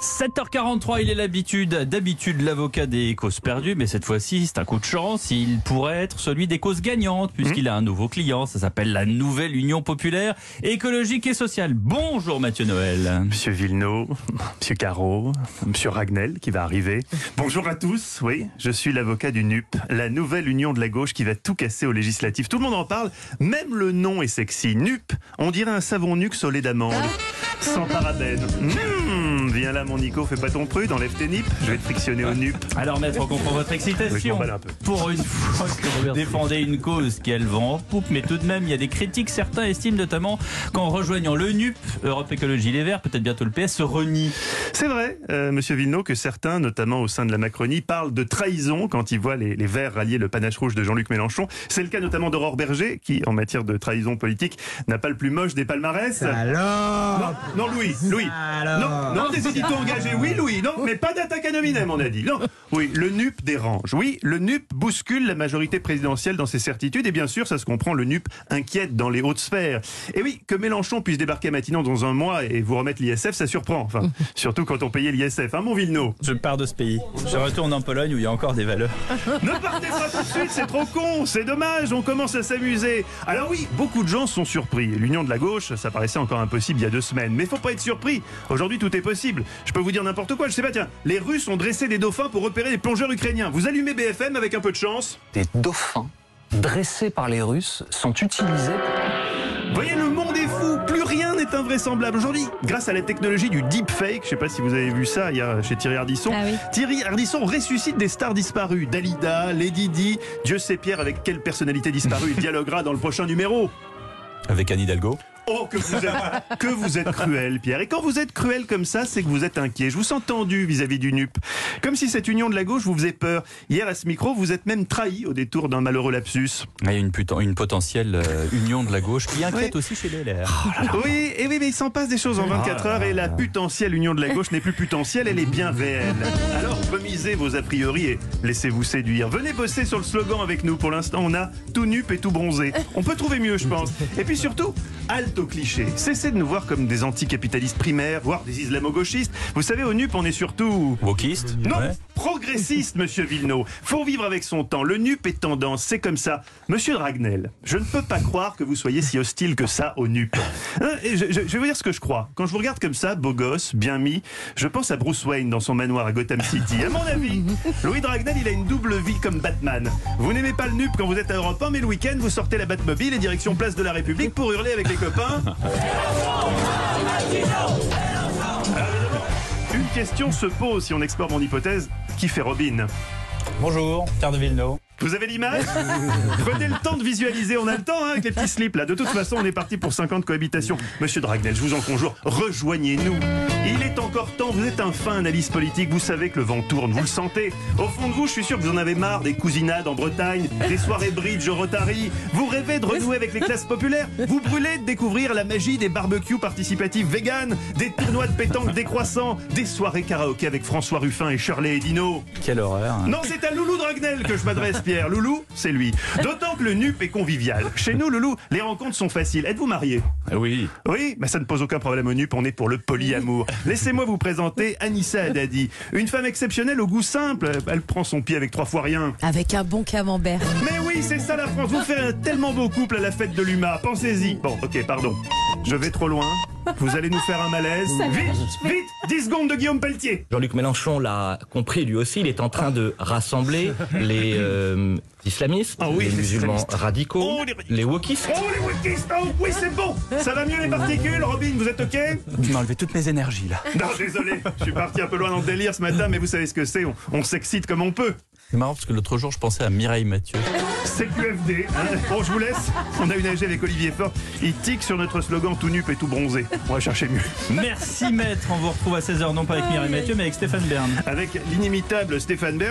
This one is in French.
7h43, il est l'habitude, d'habitude l'avocat des causes perdues, mais cette fois-ci c'est un coup de chance, il pourrait être celui des causes gagnantes puisqu'il a un nouveau client, ça s'appelle la nouvelle Union populaire écologique et sociale. Bonjour Mathieu Noël. Monsieur Villeneuve, Monsieur Caro, Monsieur Ragnel qui va arriver. Bonjour à tous, oui, je suis l'avocat du NUP, la nouvelle Union de la gauche qui va tout casser aux législatives. Tout le monde en parle, même le nom est sexy. NUP, on dirait un savon au lait d'amande, sans parabènes. Mmh, viens là mon Nico, fais pas ton prude, enlève tes nips, je vais te frictionner au NUP. Alors maître, on comprend votre Oui, je excitation. m'emballe un peu. Pour une fois que vous défendez une cause qu'elle vend en poupe, mais tout de même, il y a des critiques. Certains estiment notamment qu'en rejoignant le NUP, Europe Écologie Les Verts, peut-être bientôt le PS, se renie. C'est vrai, euh, Monsieur Villeneuve, que certains, notamment au sein de la Macronie, parlent de trahison quand ils voient les, les Verts rallier le panache rouge de Jean-Luc Mélenchon. C'est le cas notamment d'Aurore Berger, qui, en matière de trahison politique, n'a pas le plus moche des palmarès. Alors Non, non, Louis, Louis. Alors Non, non, des éditeurs engagés, oui, Louis, non, mais pas d'attaque à nominem, on a dit. Non, oui, le NUP dérange. Oui, le NUP bouscule la majorité présidentielle dans ses certitudes, et bien sûr, ça se comprend, le NUP inquiète dans les hautes sphères. Et oui, que Mélenchon puisse débarquer à Matignon dans un mois et vous remettre l'ISF, ça surprend. Enfin, surtout quand on payait l'ISF, hein, mon Villeneuve. Je pars de ce pays. Je retourne en Pologne où il y a encore des valeurs. Ne partez pas tout de suite, c'est trop con, c'est dommage, on commence à s'amuser. Alors oui, beaucoup de gens sont surpris. L'union de la gauche, ça paraissait encore impossible il y a deux semaines. Mais faut pas être surpris. Aujourd'hui, tout est possible. Je peux vous dire n'importe quoi, je sais pas, tiens. Les Russes ont dressé des dauphins pour repérer les plongeurs ukrainiens. Vous allumez BFM avec un peu de chance. des dauphins dressés par les Russes sont utilisés Vous voyez, le monde est fou, plus rien n'est invraisemblable. Aujourd'hui, grâce à la technologie du deepfake, je sais pas si vous avez vu ça, il y a chez Thierry Ardisson, Ah oui. Thierry Ardisson ressuscite des stars disparues. Dalida, Lady Di, Dieu sait Pierre avec quelle personnalité disparue il dialoguera dans le prochain numéro. Avec Anne Hidalgo Oh, que vous, êtes, que vous êtes cruel, Pierre. Et quand vous êtes cruel comme ça, c'est que vous êtes inquiet. Je vous sens tendu vis-à-vis du NUP. Comme si cette union de la gauche vous faisait peur. Hier, à ce micro, vous êtes même trahi au détour d'un malheureux lapsus. Il y a une, putain- une potentielle euh, union de la gauche qui inquiète Oui. aussi chez les LR. Oui, et oui, mais il s'en passe des choses en 24 heures et la potentielle union de la gauche n'est plus potentielle, elle est bien réelle. Alors, remisez vos a priori et laissez-vous séduire. Venez bosser sur le slogan avec nous. Pour l'instant, on a tout nup et tout bronzé. On peut trouver mieux, je pense. Et puis surtout, halte aux clichés. Cessez de nous voir comme des anticapitalistes primaires, voire des islamo-gauchistes. Vous savez, au nup, on est surtout... Wokiste Non, Ouais. Progressiste, monsieur Villeneuve. Faut vivre avec son temps. Le NUP est tendance, c'est comme ça. Monsieur Dragnel, je ne peux pas croire que vous soyez si hostile que ça au NUP. Je, je- je vais vous dire ce que je crois. Quand je vous regarde comme ça, beau gosse, bien mis, je pense à Bruce Wayne dans son manoir à Gotham City. À mon avis, Louis Dragnel, il a une double vie comme Batman. Vous n'aimez pas le NUP quand vous êtes à Europe 1, mais le week-end, vous sortez la Batmobile et direction Place de la République pour hurler avec les copains. Question se pose si on explore mon hypothèse. Qui fait Robin? Bonjour, Pierre de Villeneuve. Vous avez l'image Prenez le temps de visualiser. On a le temps hein, avec les petits slips là. De toute façon, on est parti pour 50 cohabitations. Monsieur Dragnel, je vous en conjure, rejoignez-nous. Il est encore temps. Vous êtes un fin analyste politique. Vous savez que le vent tourne. Vous le sentez. Au fond de vous, je suis sûr que vous en avez marre des cousinades en Bretagne, des soirées bridge au Rotary. Vous rêvez de renouer avec les classes populaires. Vous brûlez de découvrir la magie des barbecues participatifs vegan, des tournois de pétanque décroissants, des soirées karaoké avec François Ruffin et Shirley et Dino. Quelle horreur. hein. Non, c'est à Loulou Dragnel que je m'adresse, Pierre. Loulou, c'est lui. D'autant que le NUP est convivial. Chez nous, Loulou, les rencontres sont faciles. Êtes-vous marié Ah Oui. Oui, mais ça ne pose aucun problème au NUP, on est pour le polyamour. Laissez-moi vous présenter Anissa Haddadi. Une femme exceptionnelle au goût simple. Elle prend son pied avec trois fois rien. Avec un bon camembert. Mais oui, c'est ça la France. Vous faites un tellement beau couple à la fête de l'UMA. Pensez-y. Bon, ok, pardon. Je vais trop loin. Vous allez nous faire un malaise. Vite, vite 10 secondes de Guillaume Pelletier. Jean-Luc Mélenchon l'a compris lui aussi, il est en train de rassembler les euh, islamistes, Ah oui, les les musulmans islamistes. radicaux, Oh, les- les wokistes. Oh les wikistes, oh, oui c'est bon Ça va mieux les particules? Robin, vous êtes ok? Tu m'as enlevé toutes mes énergies là. Non désolé, je suis parti un peu loin dans le délire ce matin, mais vous savez ce que c'est, on, on s'excite comme on peut. C'est marrant parce que l'autre jour je pensais à Mireille Mathieu. CQFD, hein. Bon je vous laisse, on a une AG avec Olivier Fort, il tique sur notre slogan tout nup et tout bronzé. On va chercher mieux. Merci maître, on vous retrouve à 16h non pas avec Mireille Mathieu mais avec Stéphane Bern. Avec l'inimitable Stéphane Bern.